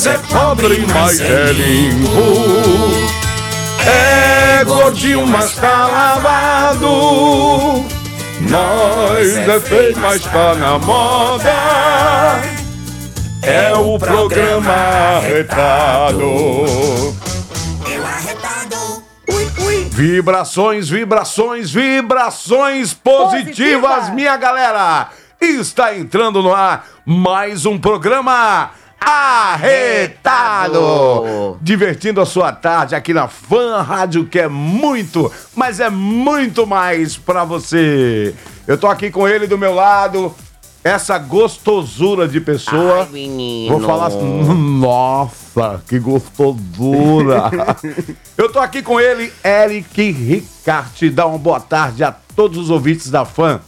Nós é pobre, mas é limpo. É gordinho, mas tá lavado. Nós é feio, mas tá na moda. É o programa arretado. Eu arretado. Vibrações, vibrações, vibrações positivas, Positiva. minha galera! Está entrando no ar mais um programa Arretado! Divertindo a sua tarde aqui na Fan Rádio, que é muito, mas é muito mais pra você. Eu tô aqui com ele do meu lado, essa gostosura de pessoa. Ai, menino. Vou falar. Nossa, que gostosura! Eu tô aqui com ele, Eric Ricarte. Dá uma boa tarde a todos os ouvintes da fã.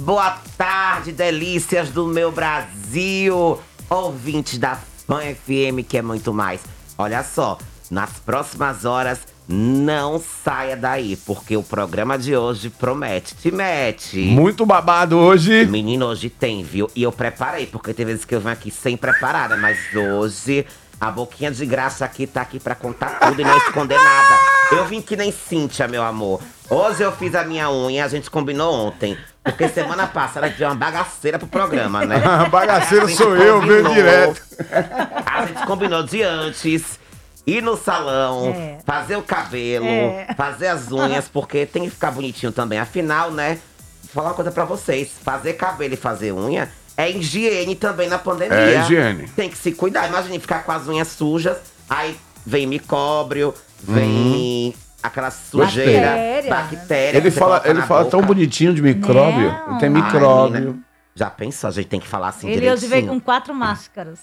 Boa tarde, delícias do meu Brasil, ouvintes da Fã FM, que é muito mais. Olha só, nas próximas horas, não saia daí, porque o programa de hoje promete, te mete. Muito babado hoje. Menino, hoje tem, viu? E eu preparei, porque tem vezes que eu venho aqui sem preparada, mas hoje a boquinha de graça aqui tá aqui pra contar tudo e não esconder nada. Eu vim que nem Cíntia, meu amor. Hoje eu fiz a minha unha, a gente combinou ontem. Porque semana passada tivemos uma bagaceira pro programa, né? Bagaceiro A gente sou eu, veio direto. A gente combinou de antes. Ir no salão, É. fazer o cabelo, É. fazer as unhas, porque tem que ficar bonitinho também. Afinal, né? Vou falar uma coisa pra vocês: fazer cabelo e fazer unha é higiene também na pandemia. É higiene. Tem que se cuidar. Imagine ficar com as unhas sujas, aí vem micróbio, vem aquela sujeira, Bactéria. bactéria. Ele fala, ele fala boca. tão bonitinho de micróbio. Não. Ele tem Ai, micróbio. menina, Já pensou? A gente tem que falar assim Ele hoje direitinho. veio com quatro máscaras.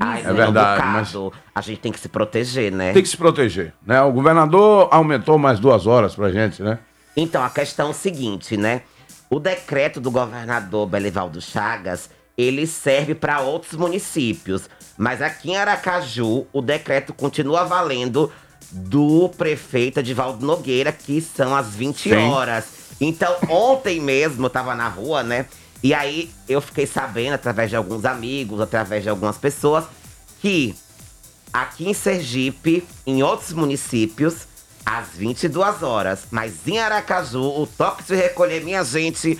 Ai, É não, verdade, no mas- A gente tem que se proteger, né? Tem que se proteger, né? O governador aumentou mais duas horas pra gente, né? Então, a questão é o seguinte, né? O decreto do governador Belivaldo Chagas, ele serve para outros municípios. Mas aqui em Aracaju, o decreto continua valendo do prefeito Edivaldo Nogueira, que são as 20 Sim. horas. Então, ontem mesmo, eu tava na rua, né? E aí, eu fiquei sabendo, através de alguns amigos, através de algumas pessoas, que aqui em Sergipe, em outros municípios, às 22 horas. Mas em Aracaju, o toque de recolher minha gente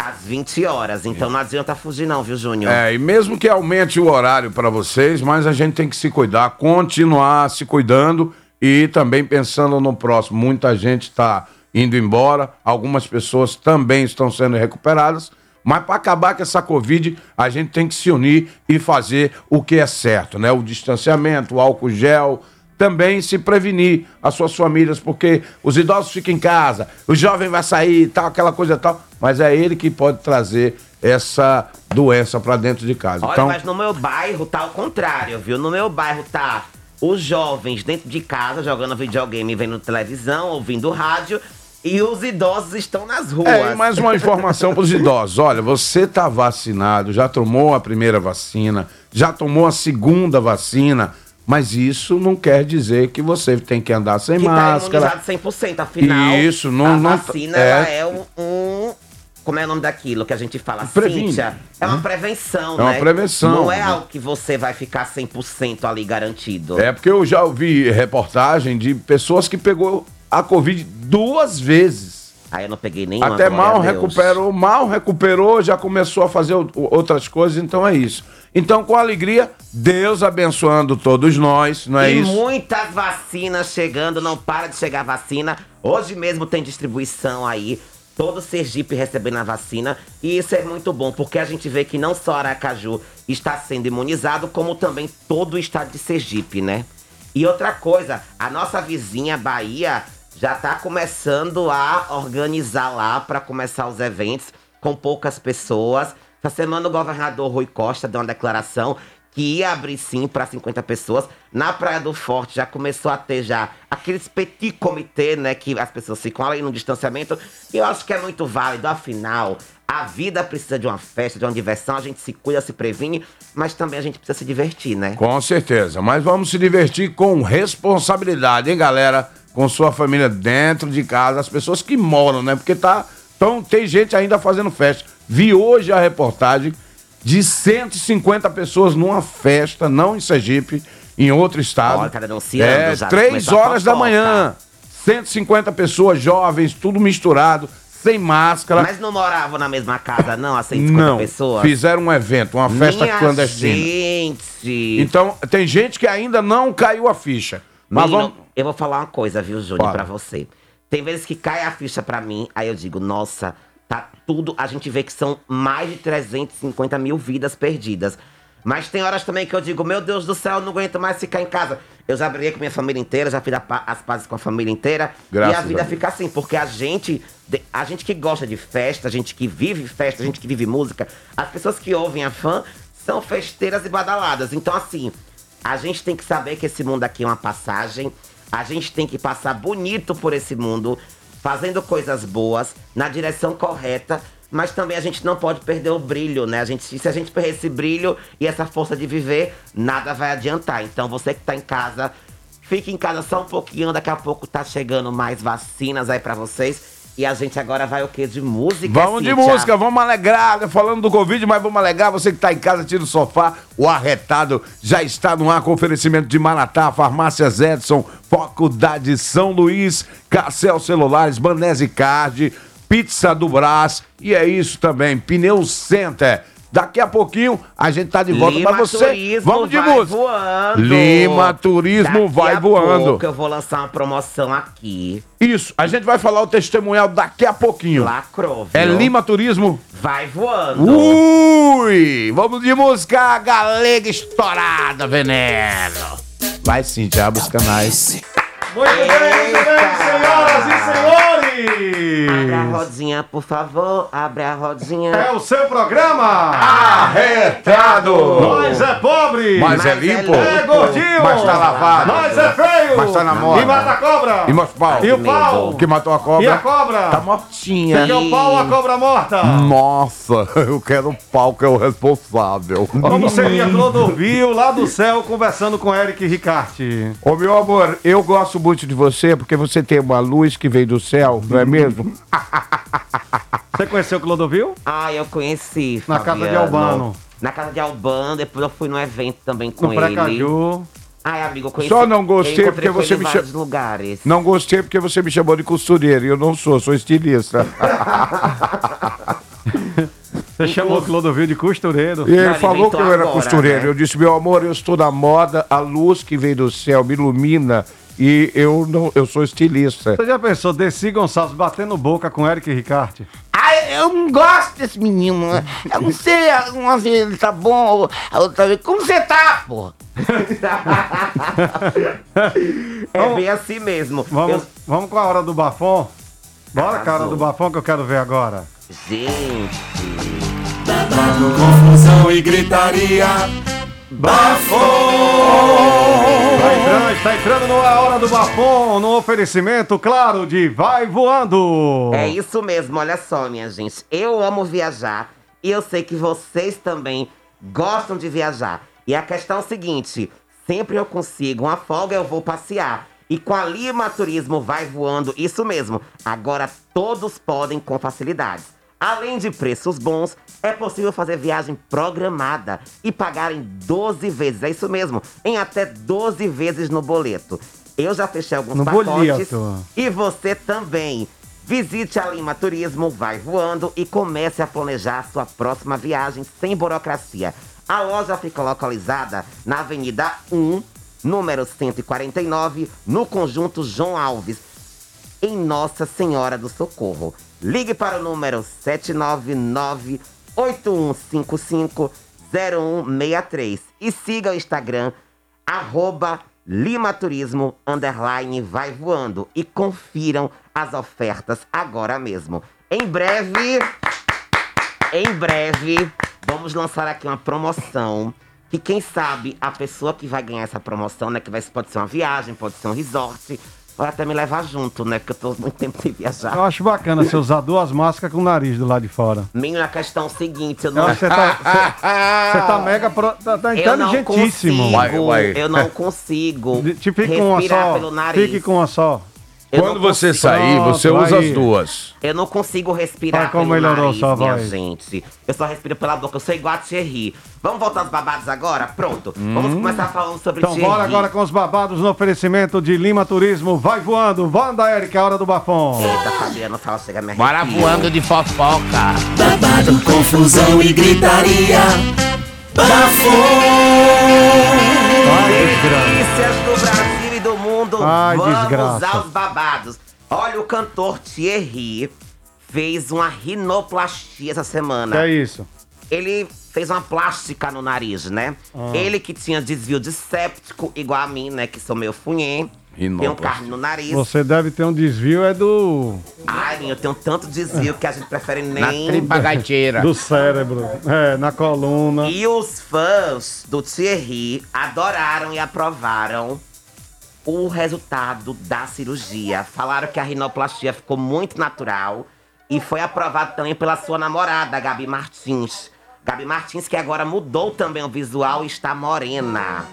às 20 horas. Então não adianta fugir, não, viu, Júnior? É, e mesmo que aumente o horário pra vocês, mas a gente tem que se cuidar, continuar se cuidando e também pensando no próximo. Muita gente está indo embora, algumas pessoas também estão sendo recuperadas, mas para acabar com essa Covid, a gente tem que se unir e fazer o que é certo, né? O distanciamento, o álcool gel, também se prevenir as suas famílias, porque os idosos ficam em casa, o jovem vai sair, tal, aquela coisa e tal, mas é ele que pode trazer essa doença para dentro de casa. Olha, então, mas no meu bairro tá ao contrário, viu? No meu bairro tá os jovens dentro de casa jogando videogame, vendo televisão, ouvindo rádio. E os idosos estão nas ruas. é, mais uma informação para os idosos. Olha, você tá vacinado, já tomou a primeira vacina, já tomou a segunda vacina, mas isso não quer dizer que você tem que andar sem que tá máscara. imunizado 100%. Afinal, Isso, não- a não- vacina é. ela é um, um- Como é o nome daquilo que a gente fala? Previne, Cíntia, é uma né? prevenção, É uma né? prevenção, Não é né? algo que você vai ficar 100% ali garantido. É porque eu já ouvi reportagem de pessoas que pegou a Covid duas vezes. Aí eu não peguei nenhuma. Até mal recuperou, mal recuperou, já começou a fazer outras coisas, então é isso. Então, com alegria, Deus abençoando todos nós, não é e isso? muitas vacinas chegando, não para de chegar vacina. Hoje mesmo tem distribuição aí. Todo Sergipe recebendo a vacina. E isso é muito bom, porque a gente vê que não só Aracaju está sendo imunizado, como também todo o estado de Sergipe, né? E outra coisa, a nossa vizinha Bahia já tá começando a organizar lá para começar os eventos com poucas pessoas. Essa semana o governador Rui Costa deu uma declaração que ia abrir sim para 50 pessoas. Na Praia do Forte já começou a ter já aqueles petit comitê, né? Que as pessoas ficam ali no distanciamento. E eu acho que é muito válido, afinal. A vida precisa de uma festa, de uma diversão, a gente se cuida, se previne, mas também a gente precisa se divertir, né? Com certeza, mas vamos se divertir com responsabilidade, hein, galera? Com sua família dentro de casa, as pessoas que moram, né? Porque tá. Então, tem gente ainda fazendo festa. Vi hoje a reportagem de 150 pessoas numa festa, não em Sergipe, em outro estado. Olha, denunciando é, já, três horas da manhã. 150 pessoas jovens, tudo misturado, sem máscara. Mas não moravam na mesma casa, não, as 150 não, pessoas? fizeram um evento, uma festa Minha clandestina. gente! Então, tem gente que ainda não caiu a ficha. Mas Menino, vamos. Eu vou falar uma coisa, viu, Júnior, pra você. Tem vezes que cai a ficha pra mim, aí eu digo, nossa, tá tudo. A gente vê que são mais de 350 mil vidas perdidas. Mas tem horas também que eu digo, meu Deus do céu, eu não aguento mais ficar em casa. Eu já briguei com minha família inteira, já fiz as pazes com a família inteira. Graças e a vida a fica assim, porque a gente, a gente que gosta de festa, a gente que vive festa, a gente que vive música, as pessoas que ouvem a fã são festeiras e badaladas. Então, assim, a gente tem que saber que esse mundo aqui é uma passagem. A gente tem que passar bonito por esse mundo, fazendo coisas boas, na direção correta. Mas também a gente não pode perder o brilho, né? A gente, se a gente perder esse brilho e essa força de viver, nada vai adiantar. Então você que tá em casa, fique em casa só um pouquinho. Daqui a pouco tá chegando mais vacinas aí pra vocês. E a gente agora vai o quê? De música, Vamos de Cíntia? música, vamos alegrar. Falando do Covid, mas vamos alegrar. Você que está em casa, tira o sofá. O arretado já está no ar com oferecimento de Maratá, Farmácias Edson, Faculdade São Luís, Carcel Celulares, Banese Card, Pizza do Brás. E é isso também, Pneu Center. Daqui a pouquinho a gente tá de volta Lima para você. Turismo Vamos de vai música. voando. Lima Turismo Daqui vai a voando. Pouco eu vou lançar uma promoção aqui. Isso, a gente vai falar o testemunhal daqui a pouquinho. Lacrou, É viu? Lima Turismo Vai voando. Ui! Vamos de música galega estourada, veneno! Vai sim, já os canais. Muito bem, muito bem, senhoras e Abre a senhores! rodinha, por favor. Abre a rodinha. É o seu programa! Arretado! Nós é pobre! Mas é Mas limpo? é gordinho! Mas tá lavado? Nós é feio! Mas tá na moda? E mata a cobra! E mostra o pau? E o pau? Que matou a cobra? E a cobra? Tá mortinha. Quer o pau ou a cobra morta? Nossa, eu quero o pau que é o responsável. Como seria Clodovil lá do céu conversando com Eric Ricarte? Ô meu amor, eu gosto muito de você porque você tem uma luz que veio do céu, não é mesmo? Você conheceu Clodovil? Ah, eu conheci. Na casa de Fabiano. Albano. Na casa de Albano, depois eu fui num evento também com No ele. Precaju. Ai, amigo, eu conheci. Só não gostei porque você me vários cha- lugares. Não gostei porque você me chamou de costureiro e eu não sou, sou estilista. Você chamou Clodovil de costureiro. E ele Não, falou que eu era agora, costureiro. né? Eu disse, meu amor, eu estou na moda, a luz que vem do céu me ilumina e eu não, eu sou estilista. Você já pensou, Desi Gonçalves batendo boca com Eric Ricarte? Ai, eu não gosto desse menino. Eu não sei, uma vez ele tá bom, a outra vez. Como você tá, pô? É bem assim mesmo. Vamos, Eu- vamos com a hora do bafom? Bora, Arrasou. cara do bafom que eu quero ver agora. Gente. Confusão e gritaria. Tá entrando, está entrando no A Hora do Bafom, no oferecimento, claro, de Vai Voando. É isso mesmo, olha só, minha gente. Eu amo viajar e eu sei que vocês também gostam de viajar. E a questão é o seguinte: sempre eu consigo uma folga, eu vou passear. E com a Lima Turismo vai voando, isso mesmo. Agora todos podem com facilidade. Além de preços bons, é possível fazer viagem programada e pagar em 12 vezes. É isso mesmo, em até 12 vezes no boleto. Eu já fechei alguns No pacotes boleto. e você também. Visite a Lima Turismo, vai voando e comece a planejar sua próxima viagem sem burocracia. A loja fica localizada na Avenida 1, número 149, no conjunto João Alves, em Nossa Senhora do Socorro. Ligue para o número 799-8155-0163 e siga o Instagram, arroba Lima Turismo, underline, vai voando. E confiram as ofertas agora mesmo. Em breve, em breve, vamos lançar aqui uma promoção que quem sabe a pessoa que vai ganhar essa promoção, né? Que vai, pode ser uma viagem, pode ser um resort, pode até me levar junto, né? Porque eu tô muito tempo sem viajar. Eu acho bacana você usar duas máscaras com o nariz do lado de fora. Menina, a questão é o seguinte, eu não... você tá, você, tá mega. Pro, tá, tá Eu não inteligentíssimo. consigo, Vai, vai. eu não consigo Tipo, fique com uma respirar só. pelo nariz. Fique com uma só. Eu Quando você consigo- sair, você Pronto, usa aí. as duas. Eu não consigo respirar Vai, como pelo melhorou nariz, sua minha voz? gente. Eu só respiro pela boca, eu sou igual a Thierry. Vamos voltar aos babados agora? Pronto. Vamos começar falando sobre Então Thierry. bora agora com os babados no oferecimento de Lima Turismo. Vai voando. Wanda Eric, a hora do bafão. Eita, Fabiano, fala, chega a me Bora voando de fofoca. Babado, confusão e gritaria. Delícias do Brasil e do mundo. Ai, Vamos desgraça. aos babados. Olha, o cantor Thierry fez uma rinoplastia essa semana. Que é isso? Ele fez uma plástica no nariz, né? Ah. Ele que tinha desvio de séptico, igual a mim, né? Que sou meio funhê. Tem um carne no nariz. Você deve ter um desvio, é do, Ai, eu tenho tanto desvio que a gente prefere Na nem. tripa gaiteira. do cérebro. É, na coluna. E os fãs do Thierry adoraram e aprovaram o resultado da cirurgia. Falaram que a rinoplastia ficou muito natural e foi aprovado também pela sua namorada, Gabi Martins. Gabi Martins, que agora mudou também o visual e está morena.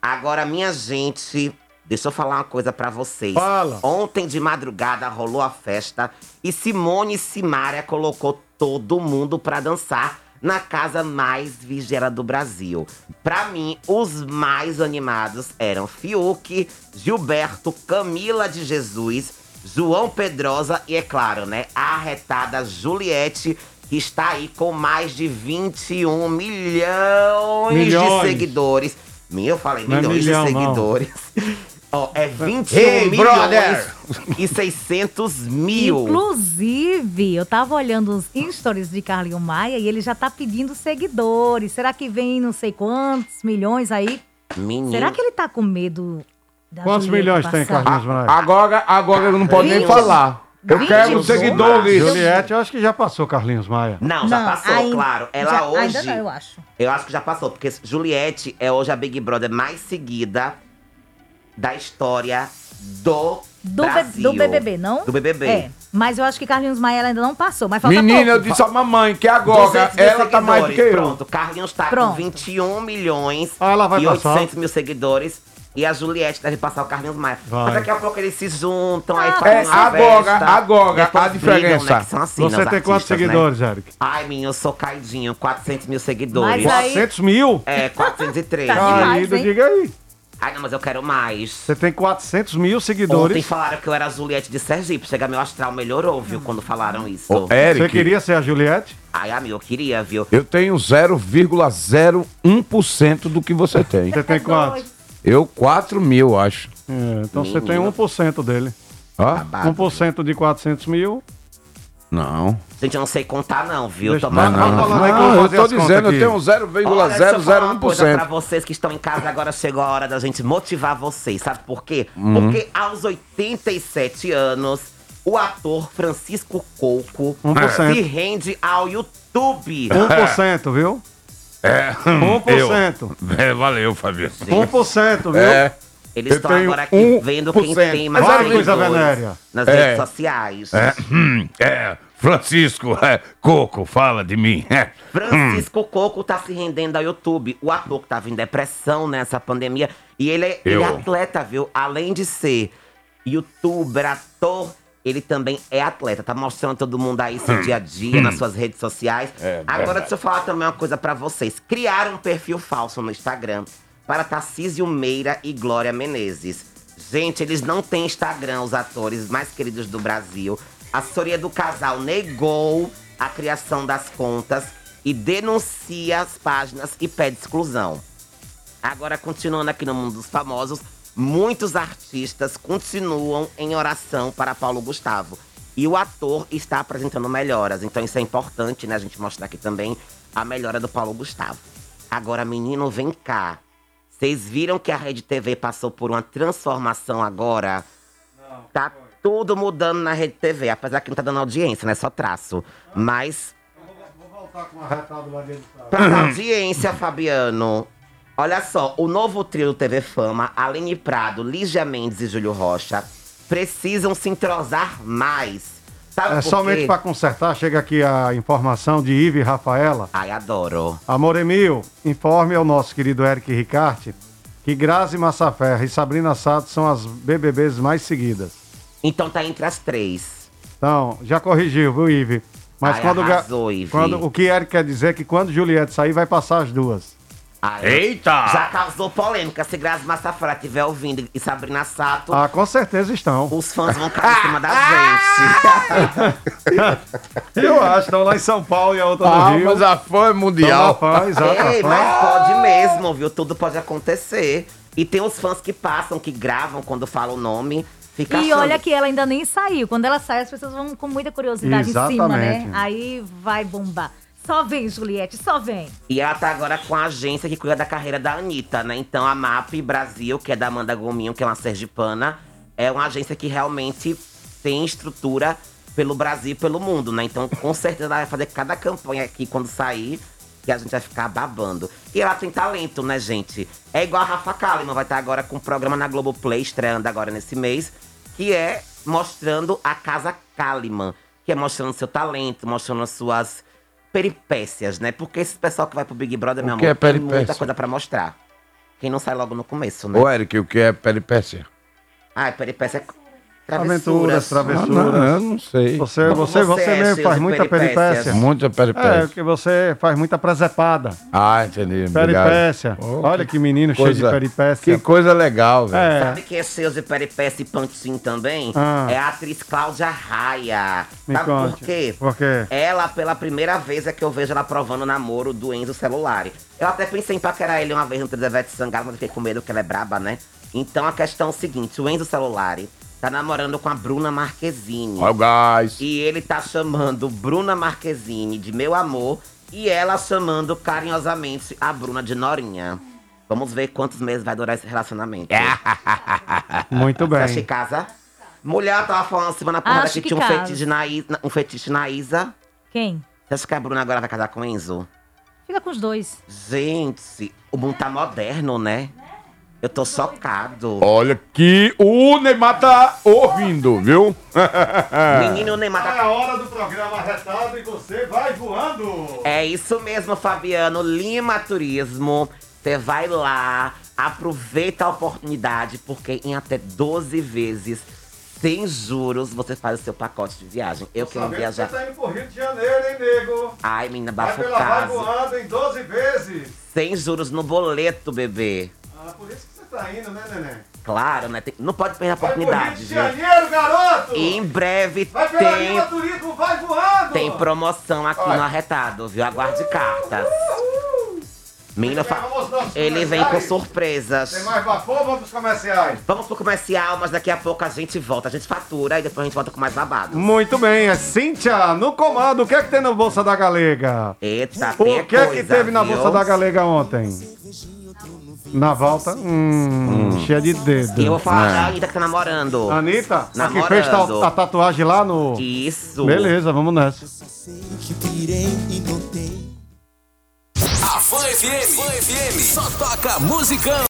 Agora, minha gente, deixa eu falar uma coisa pra vocês. Fala. Ontem de madrugada rolou a festa e Simone Simaria colocou todo mundo pra dançar na casa mais vigiada do Brasil. Pra mim, os mais animados eram Fiuk, Gilberto, Camila de Jesus, João Pedrosa e, é claro, né, a arretada Juliette, que está aí com mais de 21 milhões, Milhões. de seguidores. Eu falei é milhões milhão, de seguidores. Ó, é 21 Ei, milhões brother! e 600 mil. Inclusive, eu tava olhando os stories de Carlinho Maia e ele já tá pedindo seguidores. Será que vem não sei quantos milhões aí? Menino. Será que ele tá com medo da Quantos milhões tem, passar? Carlinhos Maia? Agora, agora eu não pode nem falar. Eu quero seguidores. Juliette, eu acho que já passou, Carlinhos Maia. Não, já Não, passou, ainda- claro. Ela já- hoje. Ainda não, eu acho. Eu acho que já passou, porque Juliette é hoje a Big Brother mais seguida da história do, Do, B- Brasil. do BBB, não? Do BBB. É, mas eu acho que Carlinhos Maia ainda não passou, mas falta Menina, eu pouco. disse a mamãe que agora 200 mil ela tá mais do que eu. Pronto, Carlinhos tá Pronto. com 21 milhões Ah, ela vai e passar. 800 mil seguidores. E a Juliette deve passar o Carlinhos Maia. Vai. Mas daqui a pouco eles se juntam, aí Ah, fazem É, uma agora, festa, agora, a brigam, diferença. né, que são assim, Você né, tem quantos artistas, né? seguidores, Eric? Ai, minha, eu sou caidinho, 400 mil seguidores. Mas aí- 400 mil? É, 403. Tá demais. Aí, hein? diga aí. Ai, não, mas eu quero mais. Você tem 400 mil Ontem seguidores. falaram que eu era a Juliette de Sergipe. Chega, meu astral melhorou, viu, quando falaram isso. Ô, Eric, Você queria ser a Juliette? Ai, amigo, eu queria, viu? eu tenho 0,01% do que você tem. Você tem quantos? Eu, 4 mil, acho. É, então você tem 1% dele. Ó, Babado. 1% de 400 mil. Não. Gente, eu não sei contar, não, viu? Tô Não, falando- não, vou Não, eu tô dizendo, eu tenho Olha, deixa eu falar uma coisa pra 0,001%. vocês que estão em casa agora, chegou a hora da gente motivar vocês. Sabe por quê? Uhum. Porque aos 87 anos, o ator Francisco Coco 1%. se rende ao YouTube. 1%, viu? É, 1%. eu. É, valeu, Fabiano. 1%, viu? É, Eles Eu estão agora aqui 1%. vendo quem tem mais coisa venérea. nas É. redes sociais. é, hum, é, Francisco, é, Coco, fala de mim. É, Francisco Coco tá se rendendo ao YouTube. O ator que tava em depressão nessa pandemia. E ele é, ele é atleta, viu? Além de ser youtuber, ator, ele também é atleta. Tá mostrando todo mundo aí seu dia a dia nas suas redes sociais. É Agora, verdade. deixa eu falar também uma coisa pra vocês. Criaram um perfil falso no Instagram para Tarcísio Meira e Glória Menezes. Gente, eles não têm Instagram, os atores mais queridos do Brasil. A assessoria do casal negou a criação das contas e denuncia as páginas e pede exclusão. Agora, continuando aqui no mundo dos famosos, muitos artistas continuam em oração para Paulo Gustavo. E o ator está apresentando melhoras. Então, isso é importante, né? A gente mostrar aqui também a melhora do Paulo Gustavo. Agora, menino, vem cá. Vocês viram que a Rede TV passou por uma transformação agora? Tá tudo mudando na Rede TV, apesar que não tá dando audiência, né? Só traço. Mas Pra audiência, Fabiano. Olha só, o novo trio do TV Fama, Aline Prado, Lígia Mendes e Júlio Rocha, precisam se entrosar mais. Sabe É somente para consertar, chega aqui a informação de Ive e Rafaela. Ai, adoro. Amor Emil, informe ao nosso querido Eric Ricarte que Grazi Massaferra e Sabrina Sato são as BBBs mais seguidas. Então tá entre as três. Então, já corrigiu, viu, Ive? Mas Ai, quando, arrasou, Ive. quando o que Eric quer dizer é que quando Juliette sair, vai passar as duas. Ai, Eita! Já causou polêmica. Se Grazi Massafra estiver ouvindo e Sabrina Sato, Ah, com certeza estão. os fãs vão cair em cima da gente. Eu acho, estão lá em São Paulo e a outra Ah, no Rio. mas a fã é mundial. Tão fã, exato, a Ei, fã. mas pode mesmo, viu? Tudo pode acontecer. E tem os fãs que passam, que gravam quando fala o nome. Fica E olha que ela ainda nem saiu. Quando ela sai, as pessoas vão com muita curiosidade em cima, né? Exatamente. Aí vai bombar. Só vem, Juliette, só vem. E ela tá agora com a agência que cuida da carreira da Anitta, né? Então a MAP Brasil, que é da Amanda Gominho, que é uma sergipana, é uma agência que realmente tem estrutura pelo Brasil e pelo mundo, né? Então com certeza ela vai fazer cada campanha aqui quando sair, que a gente vai ficar babando. E ela tem talento, né, gente? É igual a Rafa Kalimann, vai estar agora com um programa na Globoplay, estreando agora nesse mês, que é mostrando a Casa Kalimann, que é mostrando seu talento, mostrando as suas peripécias, né? Porque esse pessoal que vai pro Big Brother, meu que amor, é tem muita coisa pra mostrar. Quem não sai logo no começo, né? Ô, Eric, o que é peripécia? Ai, peripécia é Aventuras, travessuras. Não, travessuras. eu não sei. Você, você, você você é mesmo faz muita peripécia. Muita É, peripécia. porque você faz muita presepada. Ah, entendi. Peripécia. Oh, Olha que menino cheio de coisa- peripécia. Que coisa legal, velho. É. Sabe quem é cheio de peripécia e pantinho também? Ah. É a atriz Cláudia Raia. Me Sabe conte. por quê? Por quê? Ela, pela primeira vez, é que eu vejo ela provando o namoro do Enzo Celulari. Eu até pensei em paquerar ele uma vez no Tredevete Sangalo, mas fiquei com medo que ela é braba, né? Então a questão é o seguinte: o Enzo Celulari tá namorando com a Bruna Marquezine. Olha o gás. E ele tá chamando Bruna Marquezine de meu amor e ela chamando carinhosamente a Bruna de Norinha. Vamos ver quantos meses vai durar esse relacionamento. Muito Você acha que bem. casa? Mulher tava falando semana passada que, que tinha um fetiche, na Isa, um fetiche na Isa. Quem? Você acha que a Bruna agora vai casar com o Enzo? Fica com os dois. Gente, o mundo tá moderno, né? Eu tô chocado. Olha que o Neymar tá ouvindo, viu? Menino Neymar tá hora do programa arretado e você vai voando. É isso mesmo, Fabiano. Lima Turismo. Você vai lá, aproveita a oportunidade, porque em até 12 vezes, sem juros, você faz o seu pacote de viagem. Eu quero viajar. tá indo pro Rio de Janeiro, hein, nego? Ai, menina, Vai bafo pela Vai caso. voando em 12 vezes. Sem juros no boleto, bebê. Ah, por isso que você tá né, neném? Claro, né? Tem- Não pode perder a Vai pro Rio oportunidade, de? Janeiro, garoto! E em breve Vai pela tem, Lima Turismo, vai voando! tem promoção aqui no Arretado, viu? Aguarde cartas. Menino, fa- Vamos aos nossos ele vem com comerciais. surpresas. Tem mais vapor, vamos pros comerciais. Vamos pro comercial, mas daqui a pouco a gente volta. A gente fatura e depois a gente volta com mais babado. Muito bem, é Cíntia no comando. O que é que tem na Bolsa da Galega? Eita, O tem que é que coisa, teve na viu? Bolsa da Galega ontem? Na volta? Hum, cheia de dedo. E eu vou falar da Anitta que tá namorando. Anitta, a que Namorando. fez a tatuagem lá no... Isso. Beleza, vamos nessa. A Fã FM, Fã FM, só toca musicão.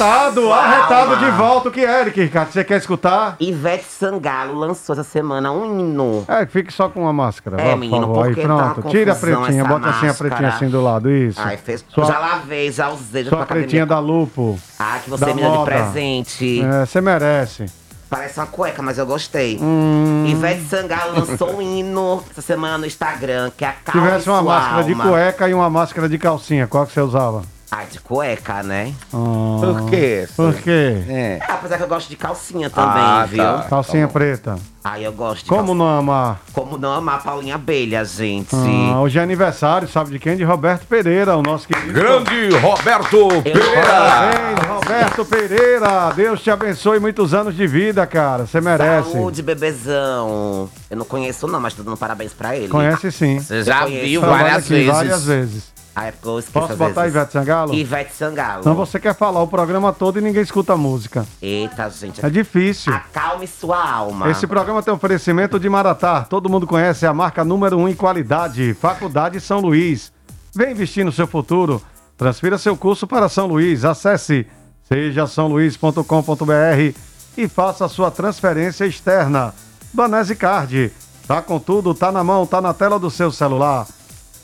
Arretado. Arretado, arretado de volta. O que é, Eric, Ricardo? Você quer escutar? Ivete Sangalo lançou essa semana um hino. É, fique só com a máscara. É, vá, por menino, favor. Aí, porque tá pronto. Tira a pretinha, bota assim a máscara. pretinha assim do lado. Isso. Ai, fez. Sua, Já lavei, já usei, já sua tô pra pretinha academia. da Lupo. Ah, que você me deu de presente. É, Você merece. Parece uma cueca, mas eu gostei. Hum. Ivete Sangalo lançou um hino essa semana no Instagram, que é a Se tivesse uma sua máscara de alma. cueca e uma máscara de calcinha, qual que você usava? Ai, de cueca, né? Ah, Por quê? Por quê? É. Apesar que eu gosto de calcinha também, Ah, viu? tá. Calcinha preta. Ai, eu gosto de Como calcinha. não amar? Como não amar a Paulinha Abelha, gente. Ah, hoje é aniversário, sabe de quem? De Roberto Pereira, o nosso querido. Grande Roberto Pereira. Parabéns, Roberto Pereira, Deus te abençoe muitos anos de vida, cara. Você merece. Saúde, bebezão. Eu não conheço não, mas tô dando parabéns pra ele. Conhece sim. Você já viu várias vezes. várias vezes. Ah, é porque eu esqueço Posso botar vezes. Ivete Sangalo? Ivete Sangalo. Não, você quer falar o programa todo e ninguém escuta a música. Eita, gente. É difícil. Acalme sua alma. Esse programa tem oferecimento de Maratá. Todo mundo conhece é a marca número 1 um em qualidade. Faculdade São Luís. Vem investir no seu futuro. Transfira seu curso para São Luís. Acesse sejasaoluís.com.br e faça a sua transferência externa. Banese Card. Tá com tudo, tá na mão, tá na tela do seu celular.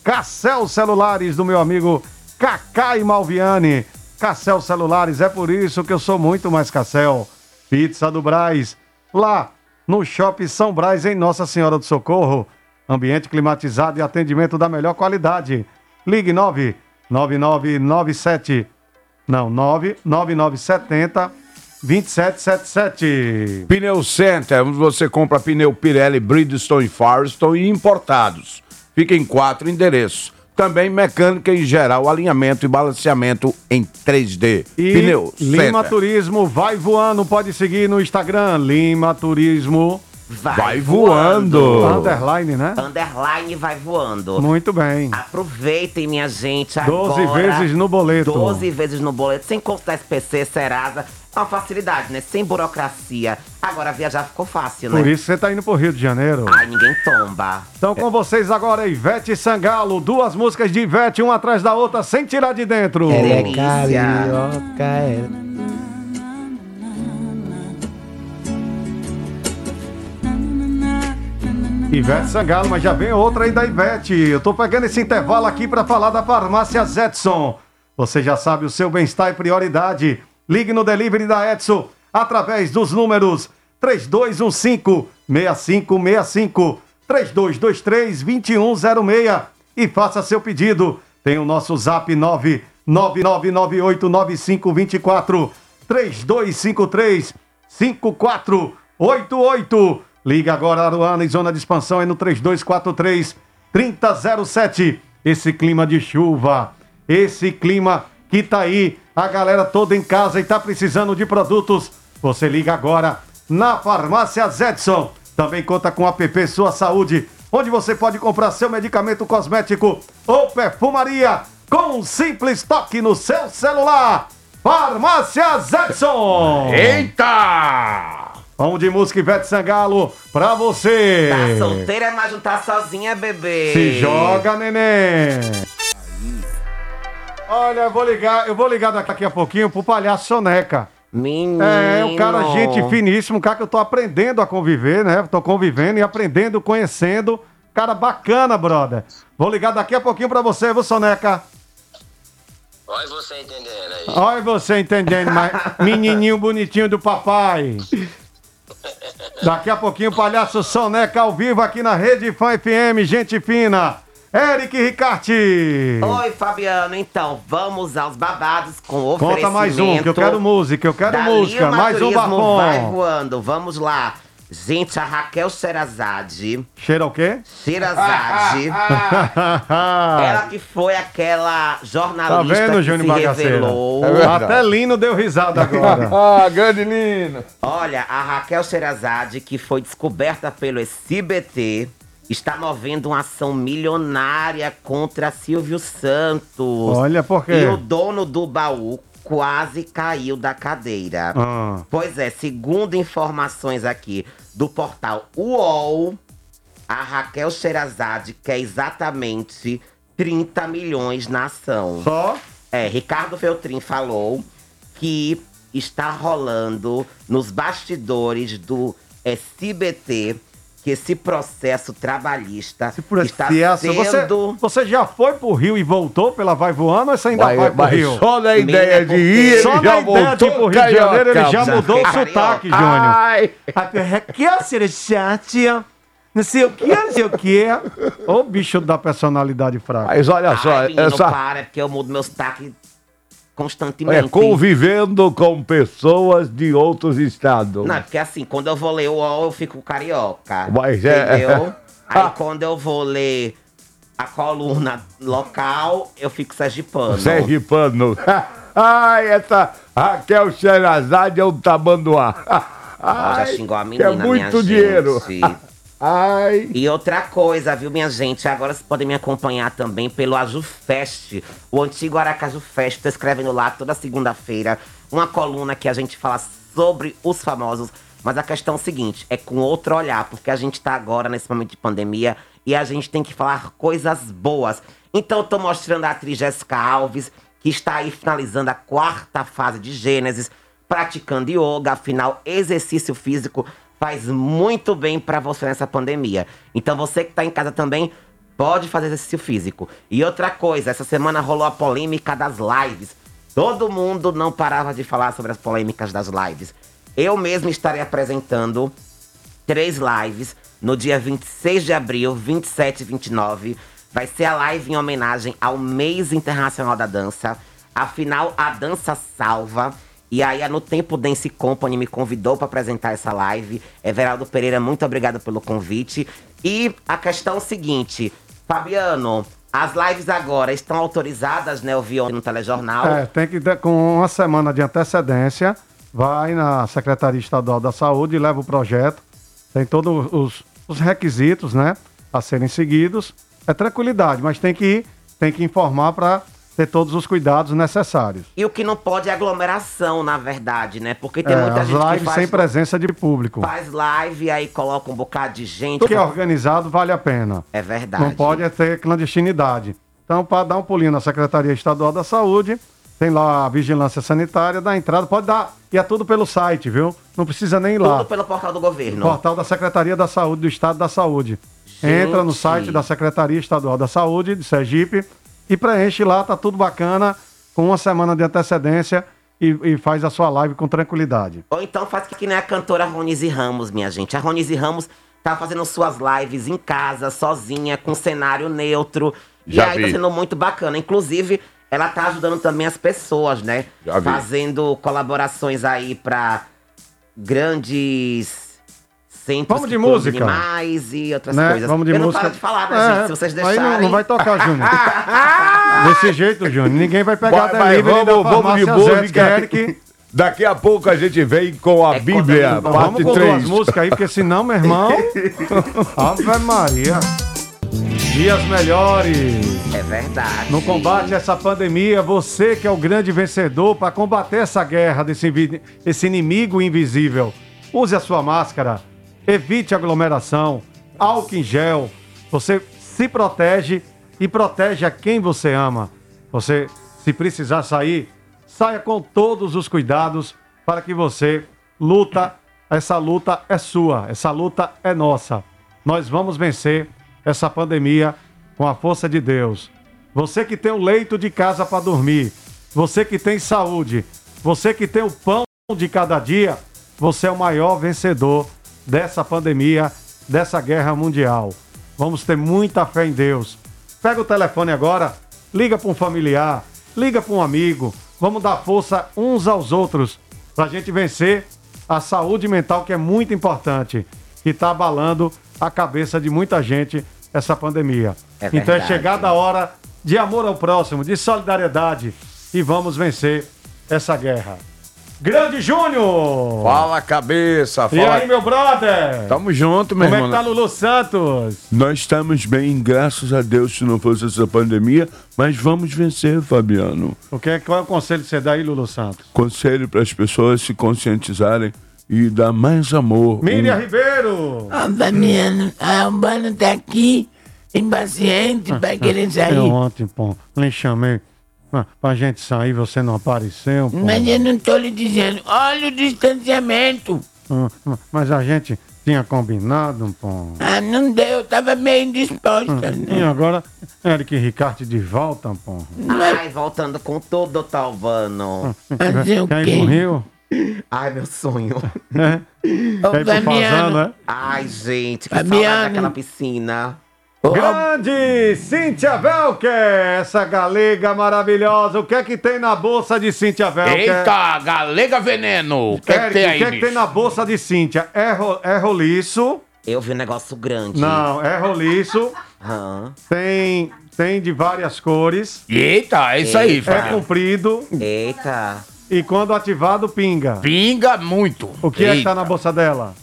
Cassel Celulares do meu amigo Cacai Malviani. Cassel Celulares, é por isso que eu sou muito mais Cassel. Pizza do Braz, lá no Shopping São Brás, em Nossa Senhora do Socorro. Ambiente climatizado e atendimento da melhor qualidade. Ligue 99997, não, 99970 2777. Pneu Center, onde você compra pneu Pirelli, Bridgestone e Firestone importados. Fica em quatro endereços. Também mecânica em geral, alinhamento e balanceamento em 3D. E Pneu Lima Center. Turismo vai voando, pode seguir no Instagram, Lima Turismo Vai voando. Underline, né? Underline vai voando. Muito bem. Aproveitem, minha gente. 12 agora. vezes no boleto. 12 vezes no boleto, sem contar SPC, Serasa. É uma facilidade, né? Sem burocracia. Agora viajar ficou fácil, né? Por isso você tá indo pro Rio de Janeiro. Ai, ninguém tomba. Então com vocês agora, Ivete Sangalo. Duas músicas de Ivete, uma atrás da outra, sem tirar de dentro. Que delícia. Ivete Sangalo, mas já vem outra aí da Ivete. Eu tô pegando esse intervalo aqui para falar da farmácia Zetson. Você já sabe, o seu bem-estar é prioridade. Ligue no delivery da Edson através dos números 3215-6565, 3223-2106 e faça seu pedido. Tem o nosso zap 999989524, 3253-5488. Liga agora, Aruana, em zona de expansão é no 3243-3007. Esse clima de chuva, esse clima que tá aí, a galera toda em casa e tá precisando de produtos. Você liga agora na Farmácia Zedson. Também conta com o app Sua Saúde, onde você pode comprar seu medicamento cosmético ou perfumaria com um simples toque no seu celular. Farmácia Zedson. Eita! Vamos de música Ivete Sangalo pra você. Tá solteira, mas não tá sozinha, bebê. Se joga, neném. Olha, eu vou ligar, eu vou ligar daqui a pouquinho pro palhaço Soneca. Menino. É, um cara gente finíssimo, um cara que eu tô aprendendo a conviver, né? Tô convivendo e aprendendo, conhecendo. Cara bacana, brother. Vou ligar daqui a pouquinho pra você, viu, Soneca? Olha você entendendo aí. Olha você entendendo, mas menininho bonitinho do papai. Daqui a pouquinho, palhaço Soneca ao vivo aqui na Rede Fã FM, gente fina. Eric Ricarte. Oi, Fabiano. Então, vamos aos babados com oferecimento. Conta mais um, que eu quero música, eu quero música. Mais um Turismo Vai voando. Vamos lá. Gente, a Raquel Sherazade. Cheira o quê? Sherazade. ela que foi aquela jornalista Tá vendo, que Júnior se Bagaceira? revelou. É verdade. Até Lino deu risada agora. Ah, grande Lino. Olha, a Raquel Sherazade, que foi descoberta pelo SBT, está movendo uma ação milionária contra Silvio Santos. Olha, por quê? E o dono do baú quase caiu da cadeira. Ah. Pois é, segundo informações aqui do portal UOL, a Raquel Sherazade quer exatamente 30 milhões na ação. Só? É, Ricardo Feltrin falou que está rolando nos bastidores do SBT que esse processo trabalhista está Processo. sendo... Você, você já foi pro Rio e voltou pela Vai Voando ou você ainda vai, Vai, pro Rio? só na ideia de ir, ele Só já na ideia de ir voltou pro Rio de Janeiro, ele já mudou o sotaque, Júnior. Ai. Aqui é a Cerechate, não sei o que, não sei o que. Ô bicho da personalidade fraca. Mas olha só, Ai, menino, essa para, é porque eu mudo meu sotaque constantemente. é convivendo com pessoas de outros estados. Não, é porque assim, quando eu vou ler o UOL, eu fico carioca. Mas é- Entendeu? Aí quando eu vou ler a coluna local, eu fico sergipano. Sergipano. Ai, essa Raquel Xerazade é um tabanduá. Ó, já xingou a que menina, é muito dinheiro. gente. Ai. E outra coisa, viu, minha gente? Agora vocês podem me acompanhar também pelo Aju Fest, o antigo Aracaju Fest. Tô escrevendo lá toda segunda-feira uma coluna que a gente fala sobre os famosos. Mas a questão é o seguinte, é com outro olhar, porque a gente tá agora nesse momento de pandemia e a gente tem que falar coisas boas. Então eu tô mostrando a atriz Jéssica Alves, que está aí finalizando a quarta fase de Gênesis, praticando yoga, afinal, exercício físico faz muito bem pra você nessa pandemia. Então você que tá em casa também pode fazer exercício físico. E outra coisa, essa semana rolou a polêmica das lives. Todo mundo não parava de falar sobre as polêmicas das lives. Eu mesmo estarei apresentando três lives no dia 26 de abril, 27 e 29. Vai ser a live em homenagem ao mês internacional da dança. Afinal, a dança salva. E aí No Tempo Dance Company me convidou para apresentar essa live. Everaldo Pereira, muito obrigado pelo convite. E a questão é o seguinte, Fabiano, as lives agora estão autorizadas, né? Eu vi no telejornal. É, tem que, com uma semana de antecedência, vai na Secretaria Estadual da Saúde, leva o projeto, tem todos os, os requisitos, né, a serem seguidos. É tranquilidade, mas tem que ir, tem que informar para ter todos os cuidados necessários. E o que não pode é aglomeração, na verdade, né? Porque tem É, muita gente que lives faz, sem presença de público. faz live aí coloca um bocado de gente. Tudo que é organizado vale a pena. É verdade. Não pode é ter clandestinidade. Então, para dar um pulinho na Secretaria Estadual da Saúde, tem lá a vigilância sanitária, dá entrada, pode dar. E é tudo pelo site, viu? Não precisa nem ir lá. Tudo pelo portal do governo. Portal da Secretaria da Saúde do Estado da Saúde. Entra no Gente. site da Secretaria Estadual da Saúde de Sergipe e preenche lá, tá tudo bacana, com uma semana de antecedência e, e faz a sua live com tranquilidade. Ou então faz que nem a cantora Ronise Ramos, minha gente. A Ronise Ramos tá fazendo suas lives em casa, sozinha, com cenário neutro. Já e aí vi. tá sendo muito bacana. Inclusive, ela tá ajudando também as pessoas, né? Já vi. Fazendo colaborações aí pra grandes centros Vamos de música. animais e outras Né? coisas. Vamos de Eu não música. paro de falar, né, É, gente? Se vocês Aí deixarem... não, não vai tocar, Júnior. Desse jeito, Júnior. Ninguém vai pegar Vai, vai, delivery da vamos, vamos de música. Eric. Daqui a pouco a gente vem com a É Bíblia, parte Vamos com 3. duas músicas aí, porque senão, meu irmão. Ave Maria. Dias melhores. É verdade. No combate a essa pandemia, você que é o grande vencedor para combater essa guerra desse esse inimigo invisível. Use a sua máscara, evite aglomeração, álcool em gel. Você se protege e protege a quem você ama. Você, se precisar sair, saia com todos os cuidados para que você luta. Essa luta é sua, essa luta é nossa. Nós vamos vencer essa pandemia com a força de Deus. Você que tem um leito de casa para dormir, você que tem saúde, você que tem o pão de cada dia, você é o maior vencedor dessa pandemia, dessa guerra mundial. Vamos ter muita fé em Deus. Pega o telefone agora, liga para um familiar, liga para um amigo. Vamos dar força uns aos outros para a gente vencer a saúde mental, que é muito importante, que está abalando a cabeça de muita gente essa pandemia. É então é chegada a hora de amor ao próximo, de solidariedade e vamos vencer essa guerra. Grande Júnior! Fala cabeça, E fala. aí, meu brother? Tamo junto, meu Como é irmão. que tá Lulu Santos? Nós estamos bem, graças a Deus, se não fosse essa pandemia, mas vamos vencer, Fabiano. O que, qual é o conselho que você dá aí, Lulu Santos? Conselho para as pessoas se conscientizarem e dar mais amor. Miriam Um- Ribeiro! Ó, Fabiano, a Urbano tá aqui, impaciente, vai querer sair. Eu ontem, pô, lhe chamei pra, pra gente sair, você não apareceu, pô. Mas eu não tô lhe dizendo, olha o distanciamento. Ah, Mas a gente tinha combinado, pô. Ah, não deu, eu tava meio indisposta. E né? agora, Eric Ricarte de volta, pô. Ai, voltando com tudo, Talvano. Fazer o Quer ir quê? pro Rio? Ai, meu sonho. É? Ô, Quer ir pro Fazano, é? Ai, gente, que Fabiano. saudade daquela piscina. Grande Cíntia Velker, essa galega maravilhosa. O que é que tem na bolsa de Cíntia Velker? Eita, galega veneno! O que, é que tem o aí, que é que tem na bolsa de Cíntia? É, ro- é roliço? Eu vi um negócio grande. Não, é roliço. Tem, tem de várias cores. Eita, é isso aí, É Fabiano. comprido. Eita. E quando ativado, pinga. Pinga muito. O que é que tá Eita. na bolsa dela?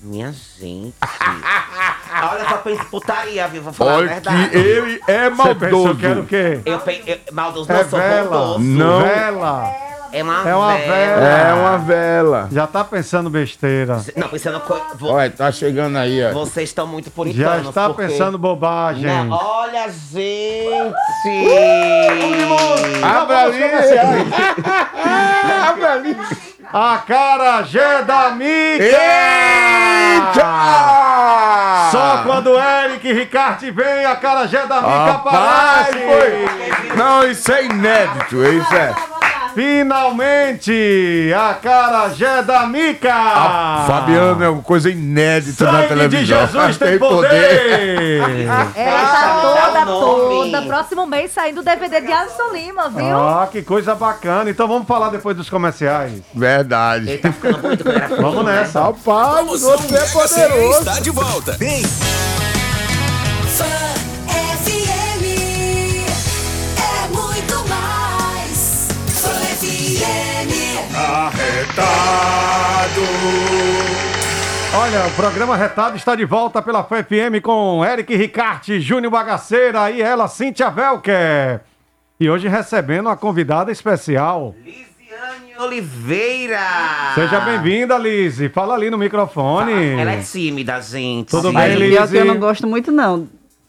Minha gente. Olha, só em putaria, viu? Vou falar a Olha verdade. que ele é Você pensou maldoso. que era o quê? Eu, pe... eu maldoso É não sou vela. bondoso. Não. Vela. É uma, É uma vela. vela. É uma vela. Já tá pensando besteira. Não, pensando... Co... Olha, tá chegando aí, ó. Vocês estão muito puritanos. Já está porque- pensando bobagem. Não, olha, gente! Abra ali. Abra ali. A Carajé da Mica! Eita! Só quando o Eric Ricarte vem, a Carajé da Mica aparece! foi. Não, isso é inédito. Isso é. Finalmente, a Carajé da Mica! A Fabiano é uma coisa inédita na Sangue televisão. de Jesus tem poder! Ela tá Dá toda, o nome. toda. Próximo mês saindo o DVD de Alisson Lima, viu? Ah, que coisa bacana. Então vamos falar depois dos comerciais. Verdade. Ele tá ficando era Vamos nessa. Rapaz, Promoção você é poderoso. está de volta. Vem. Fã FM. Olha, o programa Retado está de volta pela FFM com Eric Ricarte, Júnior Bagaceira e ela, Cíntia Velker. E hoje recebendo uma convidada especial. Lisiane Oliveira! Seja bem-vinda, Lise. Fala ali no microfone. Ela é tímida, gente. Tudo Sim. bem, Mas Lise? eu não gosto muito, não.